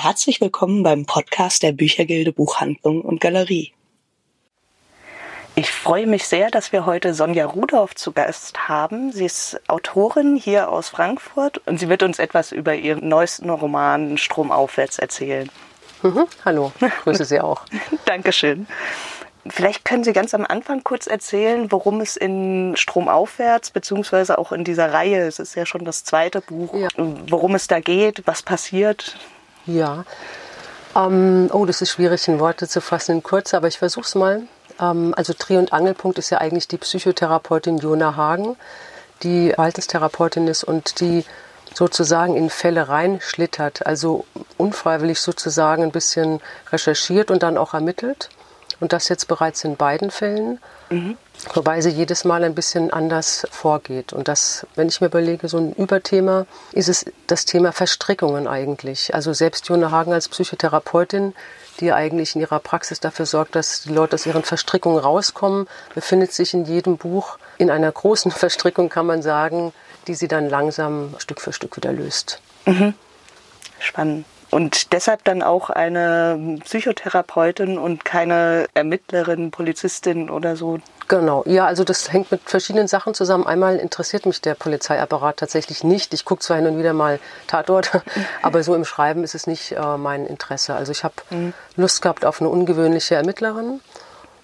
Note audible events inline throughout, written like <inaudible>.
Herzlich willkommen beim Podcast der Büchergilde Buchhandlung und Galerie. Ich freue mich sehr, dass wir heute Sonja Rudolph zu Gast haben. Sie ist Autorin hier aus Frankfurt und sie wird uns etwas über ihren neuesten Roman Stromaufwärts erzählen. Mhm, hallo, grüße Sie auch. <laughs> Dankeschön. Vielleicht können Sie ganz am Anfang kurz erzählen, worum es in Stromaufwärts, beziehungsweise auch in dieser Reihe, es ist ja schon das zweite Buch, ja. worum es da geht, was passiert. Ja. Ähm, oh, das ist schwierig in Worte zu fassen in kurz, aber ich versuche es mal. Ähm, also Dreh- und Angelpunkt ist ja eigentlich die Psychotherapeutin Jona Hagen, die Verhaltenstherapeutin ist und die sozusagen in Fälle reinschlittert, also unfreiwillig sozusagen ein bisschen recherchiert und dann auch ermittelt. Und das jetzt bereits in beiden Fällen. Mhm. Wobei sie jedes Mal ein bisschen anders vorgeht. Und das, wenn ich mir überlege, so ein Überthema, ist es das Thema Verstrickungen eigentlich. Also selbst Jona Hagen als Psychotherapeutin, die eigentlich in ihrer Praxis dafür sorgt, dass die Leute aus ihren Verstrickungen rauskommen, befindet sich in jedem Buch in einer großen <laughs> Verstrickung, kann man sagen, die sie dann langsam Stück für Stück wieder löst. Mhm. Spannend. Und deshalb dann auch eine Psychotherapeutin und keine Ermittlerin, Polizistin oder so. Genau, ja, also das hängt mit verschiedenen Sachen zusammen. Einmal interessiert mich der Polizeiapparat tatsächlich nicht. Ich gucke zwar hin und wieder mal Tatort, <laughs> aber so im Schreiben ist es nicht äh, mein Interesse. Also ich habe mhm. Lust gehabt auf eine ungewöhnliche Ermittlerin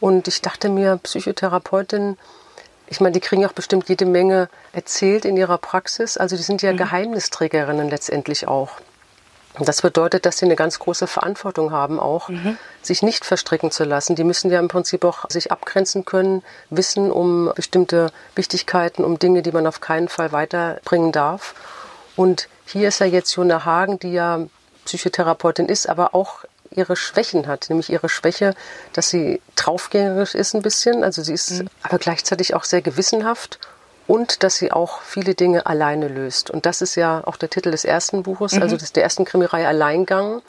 und ich dachte mir, Psychotherapeutin, ich meine, die kriegen auch bestimmt jede Menge erzählt in ihrer Praxis. Also die sind ja mhm. Geheimnisträgerinnen letztendlich auch. Das bedeutet, dass sie eine ganz große Verantwortung haben, auch mhm. sich nicht verstricken zu lassen. Die müssen ja im Prinzip auch sich abgrenzen können, wissen um bestimmte Wichtigkeiten, um Dinge, die man auf keinen Fall weiterbringen darf. Und hier ist ja jetzt Jona Hagen, die ja Psychotherapeutin ist, aber auch ihre Schwächen hat, nämlich ihre Schwäche, dass sie draufgängerisch ist ein bisschen, also sie ist mhm. aber gleichzeitig auch sehr gewissenhaft und dass sie auch viele Dinge alleine löst. Und das ist ja auch der Titel des ersten Buches, mhm. also des, der ersten Krimireihe Alleingang.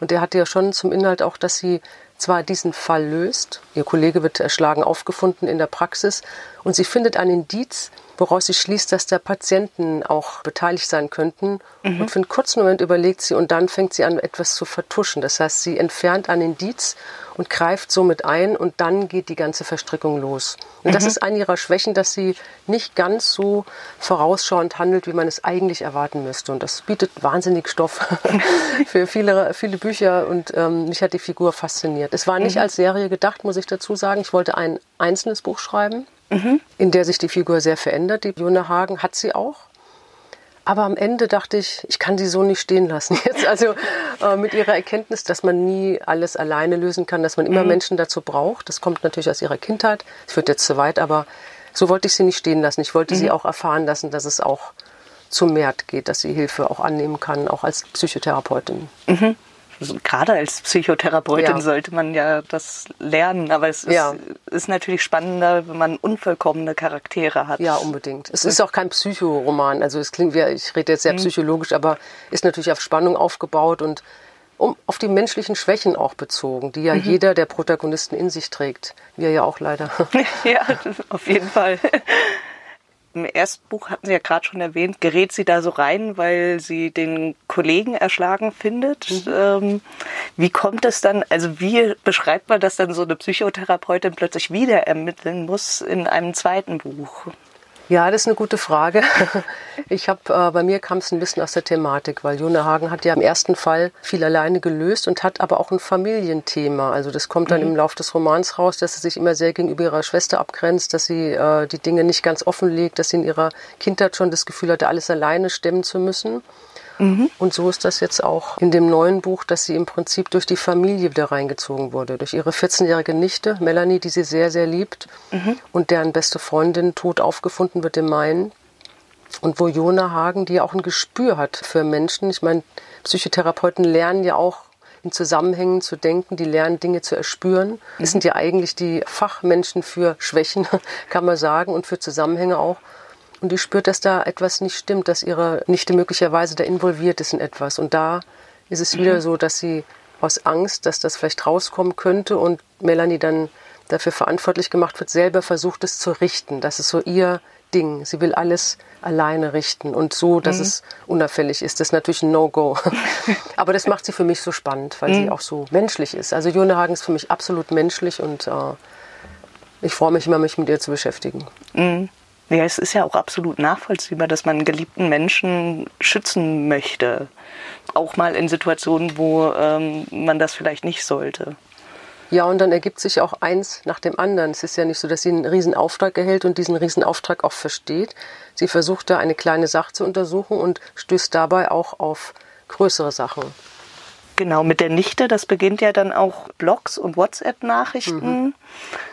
Und der hat ja schon zum Inhalt auch, dass sie zwar diesen Fall löst, ihr Kollege wird erschlagen aufgefunden in der Praxis und sie findet ein Indiz, woraus sie schließt, dass der Patienten auch beteiligt sein könnten. Mhm. Und für einen kurzen Moment überlegt sie und dann fängt sie an, etwas zu vertuschen. Das heißt, sie entfernt ein Indiz und greift somit ein und dann geht die ganze Verstrickung los. Und mhm. das ist eine ihrer Schwächen, dass sie nicht ganz so vorausschauend handelt, wie man es eigentlich erwarten müsste. Und das bietet wahnsinnig Stoff <laughs> für viele, viele Bücher und ähm, mich hat die Figur fasziniert. Es war nicht mhm. als Serie gedacht, muss ich dazu sagen. Ich wollte ein einzelnes Buch schreiben, mhm. in der sich die Figur sehr verändert. Die Jona Hagen hat sie auch. Aber am Ende dachte ich, ich kann sie so nicht stehen lassen <laughs> jetzt. Also äh, mit ihrer Erkenntnis, dass man nie alles alleine lösen kann, dass man immer mhm. Menschen dazu braucht. Das kommt natürlich aus ihrer Kindheit. Es führt jetzt zu weit, aber so wollte ich sie nicht stehen lassen. Ich wollte mhm. sie auch erfahren lassen, dass es auch zu Mert geht, dass sie Hilfe auch annehmen kann, auch als Psychotherapeutin. Mhm also gerade als Psychotherapeutin ja. sollte man ja das lernen, aber es ist, ja. ist, natürlich spannender, wenn man unvollkommene Charaktere hat. Ja, unbedingt. Es ist auch kein Psychoroman, also es klingt wie, ich rede jetzt sehr mhm. psychologisch, aber ist natürlich auf Spannung aufgebaut und um, auf die menschlichen Schwächen auch bezogen, die ja mhm. jeder der Protagonisten in sich trägt. Wir ja auch leider. <laughs> ja, auf jeden Fall im ersten Buch hatten Sie ja gerade schon erwähnt, gerät sie da so rein, weil sie den Kollegen erschlagen findet. Mhm. Ähm, wie kommt es dann, also wie beschreibt man, dass dann so eine Psychotherapeutin plötzlich wieder ermitteln muss in einem zweiten Buch? Ja, das ist eine gute Frage. <laughs> Ich habe äh, bei mir kam es ein bisschen aus der Thematik, weil Jona Hagen hat ja im ersten Fall viel alleine gelöst und hat aber auch ein Familienthema. Also das kommt dann mhm. im Laufe des Romans raus, dass sie sich immer sehr gegenüber ihrer Schwester abgrenzt, dass sie äh, die Dinge nicht ganz offenlegt, dass sie in ihrer Kindheit schon das Gefühl hatte, alles alleine stemmen zu müssen. Mhm. Und so ist das jetzt auch in dem neuen Buch, dass sie im Prinzip durch die Familie wieder reingezogen wurde. Durch ihre 14-jährige Nichte, Melanie, die sie sehr, sehr liebt mhm. und deren beste Freundin tot aufgefunden wird im Main. Und wo Jona Hagen, die ja auch ein Gespür hat für Menschen. Ich meine, Psychotherapeuten lernen ja auch in Zusammenhängen zu denken, die lernen Dinge zu erspüren. Die sind ja eigentlich die Fachmenschen für Schwächen, <laughs> kann man sagen, und für Zusammenhänge auch. Und die spürt, dass da etwas nicht stimmt, dass ihre Nichte möglicherweise da involviert ist in etwas. Und da ist es wieder mhm. so, dass sie aus Angst, dass das vielleicht rauskommen könnte und Melanie dann dafür verantwortlich gemacht wird, selber versucht es zu richten. Das ist so ihr Ding. Sie will alles alleine richten und so, dass mhm. es unauffällig ist. Das ist natürlich ein No-Go. <laughs> Aber das macht sie für mich so spannend, weil mhm. sie auch so menschlich ist. Also Jona Hagen ist für mich absolut menschlich und äh, ich freue mich immer, mich mit ihr zu beschäftigen. Mhm. Ja, es ist ja auch absolut nachvollziehbar, dass man geliebten Menschen schützen möchte. Auch mal in Situationen, wo ähm, man das vielleicht nicht sollte. Ja, und dann ergibt sich auch eins nach dem anderen. Es ist ja nicht so, dass sie einen Riesenauftrag erhält und diesen Riesenauftrag auch versteht. Sie versucht da eine kleine Sache zu untersuchen und stößt dabei auch auf größere Sachen. Genau, mit der Nichte, das beginnt ja dann auch Blogs und WhatsApp-Nachrichten, mhm.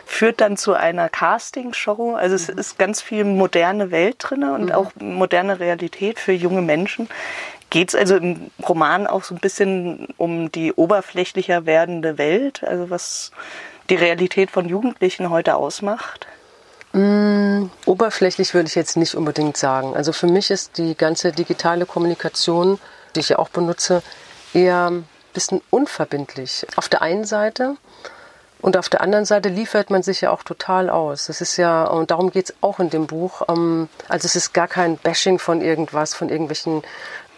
führt dann zu einer Castingshow. Also es mhm. ist ganz viel moderne Welt drin und mhm. auch moderne Realität für junge Menschen. Geht es also im Roman auch so ein bisschen um die oberflächlicher werdende Welt, also was die Realität von Jugendlichen heute ausmacht? Mm, oberflächlich würde ich jetzt nicht unbedingt sagen. Also für mich ist die ganze digitale Kommunikation, die ich ja auch benutze, eher bisschen unverbindlich. Auf der einen Seite und auf der anderen Seite liefert man sich ja auch total aus. Das ist ja, und darum geht es auch in dem Buch. Ähm, also es ist gar kein Bashing von irgendwas, von irgendwelchen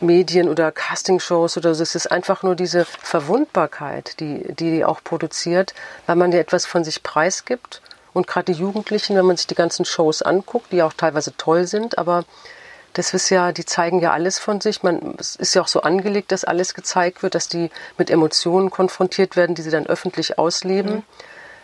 Medien oder Castingshows oder so. Es ist einfach nur diese Verwundbarkeit, die, die auch produziert, weil man ja etwas von sich preisgibt. Und gerade die Jugendlichen, wenn man sich die ganzen Shows anguckt, die auch teilweise toll sind, aber das ist ja, die zeigen ja alles von sich. Man, es ist ja auch so angelegt, dass alles gezeigt wird, dass die mit Emotionen konfrontiert werden, die sie dann öffentlich ausleben. Mhm.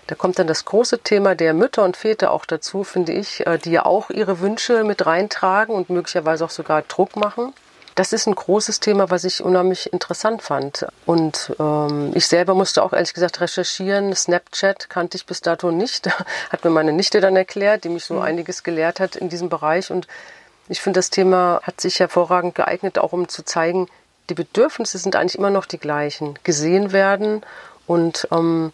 Da kommt dann das große Thema der Mütter und Väter auch dazu, finde ich, äh, die ja auch ihre Wünsche mit reintragen und möglicherweise auch sogar Druck machen. Das ist ein großes Thema, was ich unheimlich interessant fand. Und ähm, ich selber musste auch ehrlich gesagt recherchieren. Snapchat kannte ich bis dato nicht. <laughs> Hat mir meine Nichte dann erklärt, die mich so mhm. einiges gelehrt hat in diesem Bereich. Und ich finde, das Thema hat sich hervorragend geeignet, auch um zu zeigen, die Bedürfnisse sind eigentlich immer noch die gleichen. Gesehen werden und ähm,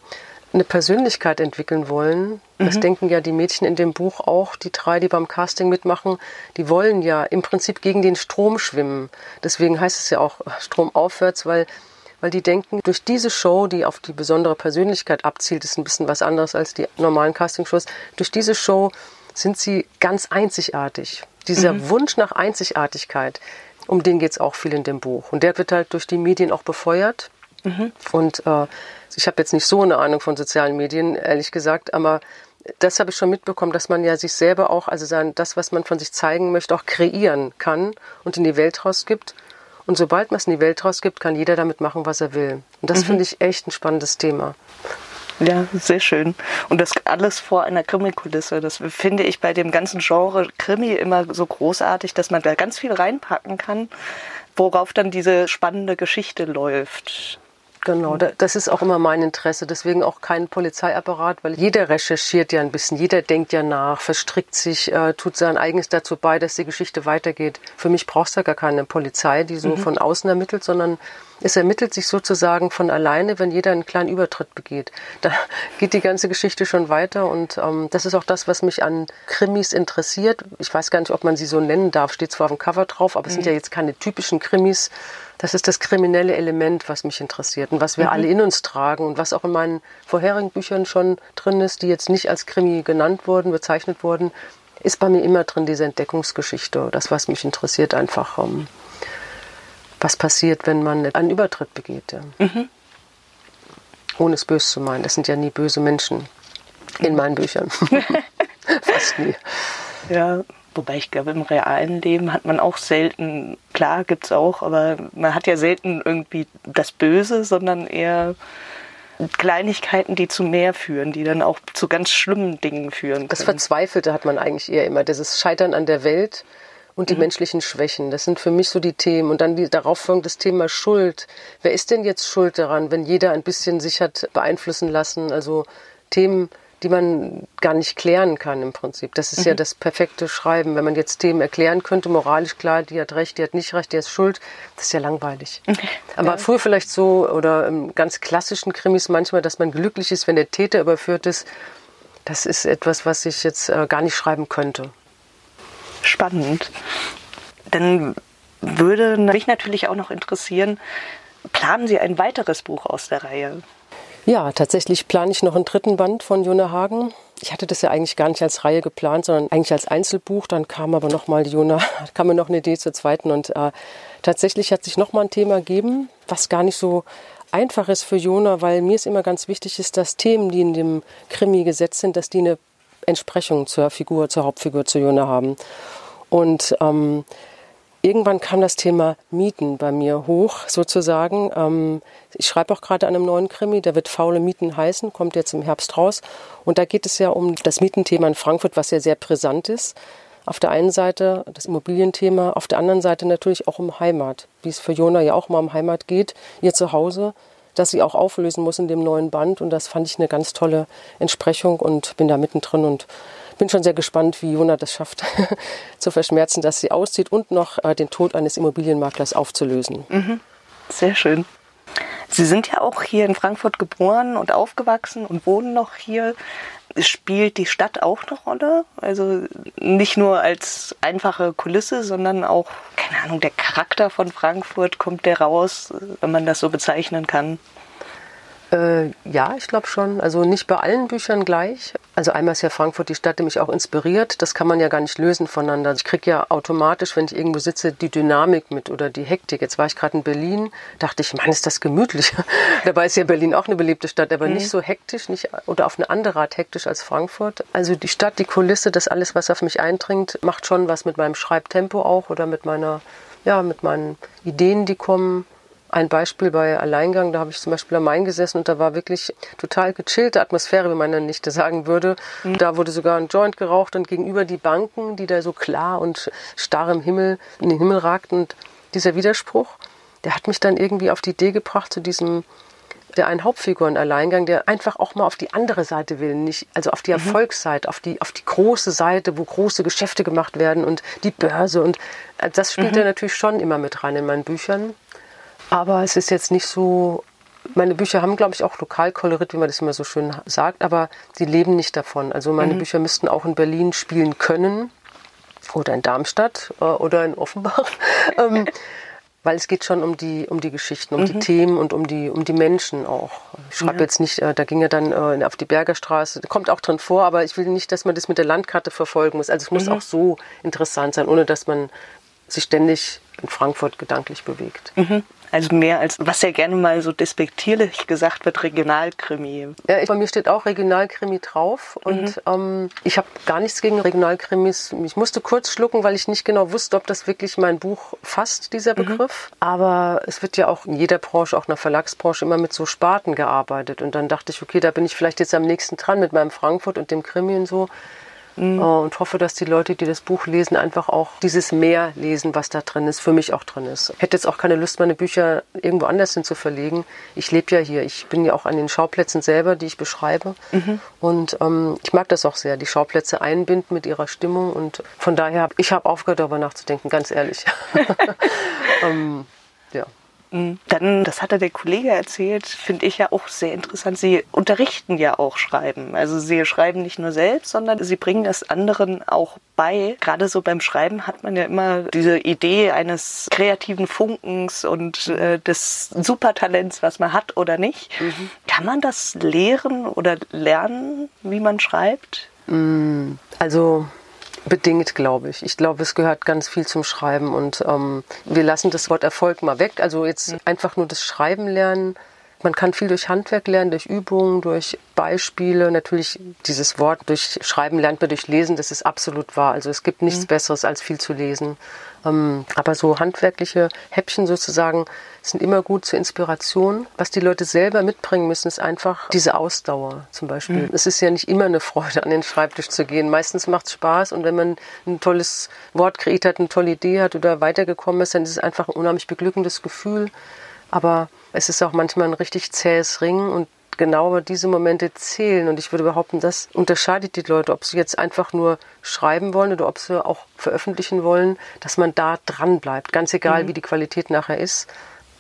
eine Persönlichkeit entwickeln wollen. Mhm. Das denken ja die Mädchen in dem Buch auch, die drei, die beim Casting mitmachen, die wollen ja im Prinzip gegen den Strom schwimmen. Deswegen heißt es ja auch Stromaufwärts, weil, weil die denken, durch diese Show, die auf die besondere Persönlichkeit abzielt, ist ein bisschen was anderes als die normalen Castingshows, durch diese Show sind sie ganz einzigartig. Dieser mhm. Wunsch nach Einzigartigkeit, um den geht es auch viel in dem Buch. Und der wird halt durch die Medien auch befeuert. Mhm. Und äh, ich habe jetzt nicht so eine Ahnung von sozialen Medien, ehrlich gesagt, aber das habe ich schon mitbekommen, dass man ja sich selber auch, also sein, das, was man von sich zeigen möchte, auch kreieren kann und in die Welt rausgibt. Und sobald man es in die Welt rausgibt, kann jeder damit machen, was er will. Und das mhm. finde ich echt ein spannendes Thema. Ja, sehr schön. Und das alles vor einer Krimi-Kulisse. Das finde ich bei dem ganzen Genre Krimi immer so großartig, dass man da ganz viel reinpacken kann, worauf dann diese spannende Geschichte läuft. Genau, das ist auch immer mein Interesse. Deswegen auch kein Polizeiapparat, weil jeder recherchiert ja ein bisschen, jeder denkt ja nach, verstrickt sich, äh, tut sein eigenes dazu bei, dass die Geschichte weitergeht. Für mich brauchst du gar keine Polizei, die so mhm. von außen ermittelt, sondern es ermittelt sich sozusagen von alleine, wenn jeder einen kleinen Übertritt begeht. Da <laughs> geht die ganze Geschichte schon weiter und ähm, das ist auch das, was mich an Krimis interessiert. Ich weiß gar nicht, ob man sie so nennen darf, steht zwar auf dem Cover drauf, aber es sind mhm. ja jetzt keine typischen Krimis. Das ist das kriminelle Element, was mich interessiert und was wir mhm. alle in uns tragen und was auch in meinen vorherigen Büchern schon drin ist, die jetzt nicht als Krimi genannt wurden, bezeichnet wurden, ist bei mir immer drin diese Entdeckungsgeschichte, das, was mich interessiert, einfach. Ähm, was passiert, wenn man einen Übertritt begeht. Ja. Mhm. Ohne es böse zu meinen. Das sind ja nie böse Menschen in meinen Büchern. <laughs> Fast nie. Ja, wobei ich glaube, im realen Leben hat man auch selten, klar gibt es auch, aber man hat ja selten irgendwie das Böse, sondern eher Kleinigkeiten, die zu mehr führen, die dann auch zu ganz schlimmen Dingen führen. Können. Das Verzweifelte hat man eigentlich eher immer. Dieses Scheitern an der Welt und die mhm. menschlichen Schwächen. Das sind für mich so die Themen. Und dann die, darauf folgt das Thema Schuld. Wer ist denn jetzt schuld daran, wenn jeder ein bisschen sich hat beeinflussen lassen? Also Themen, die man gar nicht klären kann im Prinzip. Das ist mhm. ja das perfekte Schreiben. Wenn man jetzt Themen erklären könnte, moralisch klar, die hat recht, die hat nicht recht, die ist schuld, das ist ja langweilig. Okay. Aber ja. früher vielleicht so, oder im ganz klassischen Krimis manchmal, dass man glücklich ist, wenn der Täter überführt ist. Das ist etwas, was ich jetzt äh, gar nicht schreiben könnte spannend. Dann würde mich natürlich auch noch interessieren, planen Sie ein weiteres Buch aus der Reihe? Ja, tatsächlich plane ich noch einen dritten Band von Jona Hagen. ich hatte das ja eigentlich gar nicht als Reihe geplant, sondern eigentlich als Einzelbuch. Dann kam aber nochmal Jona, <laughs> kam mir noch eine Idee zur zweiten. Und äh, tatsächlich hat sich nochmal ein Thema gegeben, was gar nicht so einfach ist für Jona, weil mir es immer ganz wichtig ist, dass Themen, die in dem Krimi gesetzt sind, dass die eine Entsprechung zur Figur, zur Hauptfigur, zu Jona haben. Und ähm, irgendwann kam das Thema Mieten bei mir hoch, sozusagen. Ähm, ich schreibe auch gerade an einem neuen Krimi, der wird Faule Mieten heißen, kommt jetzt im Herbst raus. Und da geht es ja um das Mietenthema in Frankfurt, was ja sehr brisant ist. Auf der einen Seite das Immobilienthema, auf der anderen Seite natürlich auch um Heimat, wie es für Jona ja auch mal um Heimat geht, ihr Zuhause, das sie auch auflösen muss in dem neuen Band. Und das fand ich eine ganz tolle Entsprechung und bin da mittendrin und bin schon sehr gespannt, wie Jona das schafft, <laughs> zu verschmerzen, dass sie auszieht und noch äh, den Tod eines Immobilienmaklers aufzulösen. Mhm. Sehr schön. Sie sind ja auch hier in Frankfurt geboren und aufgewachsen und wohnen noch hier. Spielt die Stadt auch eine Rolle? Also nicht nur als einfache Kulisse, sondern auch, keine Ahnung, der Charakter von Frankfurt, kommt der raus, wenn man das so bezeichnen kann? Äh, ja, ich glaube schon. Also nicht bei allen Büchern gleich. Also einmal ist ja Frankfurt die Stadt, die mich auch inspiriert. Das kann man ja gar nicht lösen voneinander. Ich kriege ja automatisch, wenn ich irgendwo sitze, die Dynamik mit oder die Hektik. Jetzt war ich gerade in Berlin, dachte ich, Mann, ist das gemütlich. <laughs> Dabei ist ja Berlin auch eine beliebte Stadt, aber mhm. nicht so hektisch, nicht oder auf eine andere Art hektisch als Frankfurt. Also die Stadt, die Kulisse, das alles, was auf mich eindringt, macht schon was mit meinem Schreibtempo auch oder mit meiner, ja, mit meinen Ideen, die kommen ein Beispiel bei Alleingang, da habe ich zum Beispiel am Main gesessen und da war wirklich total gechillte Atmosphäre, wie meine Nichte sagen würde. Mhm. Da wurde sogar ein Joint geraucht und gegenüber die Banken, die da so klar und starr im Himmel, in den Himmel ragten. Und dieser Widerspruch, der hat mich dann irgendwie auf die Idee gebracht zu diesem der einen Hauptfiguren-Alleingang, der einfach auch mal auf die andere Seite will, nicht, also auf die mhm. Erfolgsseite, auf die, auf die große Seite, wo große Geschäfte gemacht werden und die Börse und äh, das spielt mhm. er natürlich schon immer mit rein in meinen Büchern. Aber es ist jetzt nicht so. Meine Bücher haben, glaube ich, auch Lokalkolorit, wie man das immer so schön sagt, aber sie leben nicht davon. Also meine mhm. Bücher müssten auch in Berlin spielen können oder in Darmstadt äh, oder in Offenbach. <laughs> ähm, weil es geht schon um die, um die Geschichten, um mhm. die Themen und um die, um die Menschen auch. Ich schreibe ja. jetzt nicht, äh, da ging er dann äh, auf die Bergerstraße, kommt auch drin vor, aber ich will nicht, dass man das mit der Landkarte verfolgen muss. Also es muss mhm. auch so interessant sein, ohne dass man sich ständig in Frankfurt gedanklich bewegt. Mhm. Also mehr als, was ja gerne mal so despektierlich gesagt wird, Regionalkrimi. Ja, bei mir steht auch Regionalkrimi drauf und mhm. ähm, ich habe gar nichts gegen Regionalkrimis. Ich musste kurz schlucken, weil ich nicht genau wusste, ob das wirklich mein Buch fasst, dieser mhm. Begriff. Mhm. Aber es wird ja auch in jeder Branche, auch in der Verlagsbranche, immer mit so Sparten gearbeitet. Und dann dachte ich, okay, da bin ich vielleicht jetzt am nächsten dran mit meinem Frankfurt und dem Krimi und so. Mhm. Und hoffe, dass die Leute, die das Buch lesen, einfach auch dieses Mehr lesen, was da drin ist, für mich auch drin ist. Ich hätte jetzt auch keine Lust, meine Bücher irgendwo anders hin zu verlegen. Ich lebe ja hier. Ich bin ja auch an den Schauplätzen selber, die ich beschreibe. Mhm. Und ähm, ich mag das auch sehr, die Schauplätze einbinden mit ihrer Stimmung. Und von daher, ich habe aufgehört, darüber nachzudenken, ganz ehrlich. <laughs> ähm, ja. Dann, das hatte der Kollege erzählt, finde ich ja auch sehr interessant. Sie unterrichten ja auch Schreiben. Also sie schreiben nicht nur selbst, sondern sie bringen das anderen auch bei. Gerade so beim Schreiben hat man ja immer diese Idee eines kreativen Funkens und äh, des Supertalents, was man hat oder nicht. Mhm. Kann man das lehren oder lernen, wie man schreibt? Mm, also Bedingt, glaube ich. Ich glaube, es gehört ganz viel zum Schreiben und ähm, wir lassen das Wort Erfolg mal weg. Also jetzt einfach nur das Schreiben lernen. Man kann viel durch Handwerk lernen, durch Übungen, durch Beispiele. Natürlich dieses Wort durch Schreiben lernt man durch Lesen, das ist absolut wahr. Also es gibt nichts mhm. Besseres als viel zu lesen. Ähm, aber so handwerkliche Häppchen sozusagen sind immer gut zur Inspiration. Was die Leute selber mitbringen müssen, ist einfach diese Ausdauer zum Beispiel. Mhm. Es ist ja nicht immer eine Freude, an den Schreibtisch zu gehen. Meistens macht es Spaß und wenn man ein tolles Wort kreiert hat, eine tolle Idee hat oder weitergekommen ist, dann ist es einfach ein unheimlich beglückendes Gefühl. Aber es ist auch manchmal ein richtig zähes Ringen und genau diese Momente zählen. Und ich würde behaupten, das unterscheidet die Leute, ob sie jetzt einfach nur schreiben wollen oder ob sie auch veröffentlichen wollen, dass man da dran bleibt. Ganz egal, mhm. wie die Qualität nachher ist.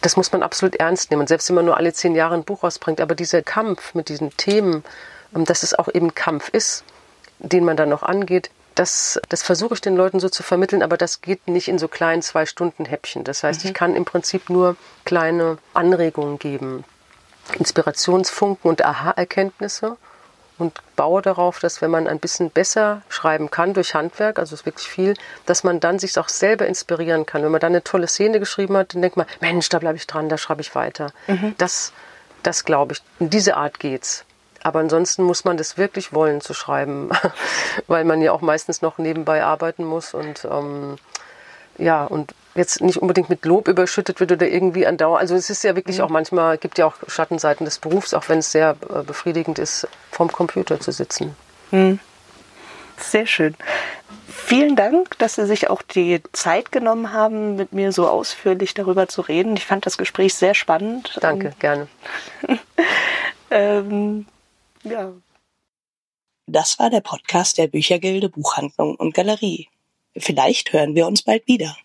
Das muss man absolut ernst nehmen. Und selbst wenn man nur alle zehn Jahre ein Buch rausbringt, aber dieser Kampf mit diesen Themen, ähm, dass es auch eben Kampf ist, den man dann noch angeht, das, das versuche ich den Leuten so zu vermitteln, aber das geht nicht in so kleinen Zwei-Stunden-Häppchen. Das heißt, mhm. ich kann im Prinzip nur kleine Anregungen geben. Inspirationsfunken und Aha-Erkenntnisse. und baue darauf, dass wenn man ein bisschen besser schreiben kann durch Handwerk, also es ist wirklich viel, dass man dann sich auch selber inspirieren kann. Wenn man dann eine tolle Szene geschrieben hat, dann denkt man, Mensch, da bleibe ich dran, da schreibe ich weiter. Mhm. Das, das glaube ich. In diese Art geht's. Aber ansonsten muss man das wirklich wollen zu schreiben, <laughs> weil man ja auch meistens noch nebenbei arbeiten muss und ähm, ja, und jetzt nicht unbedingt mit Lob überschüttet wird oder irgendwie andauernd. Also es ist ja wirklich mhm. auch manchmal, gibt ja auch Schattenseiten des Berufs, auch wenn es sehr äh, befriedigend ist, vorm Computer zu sitzen. Mhm. Sehr schön. Vielen Dank, dass Sie sich auch die Zeit genommen haben, mit mir so ausführlich darüber zu reden. Ich fand das Gespräch sehr spannend. Danke, gerne. <laughs> ähm, ja. Das war der Podcast der Büchergilde Buchhandlung und Galerie. Vielleicht hören wir uns bald wieder.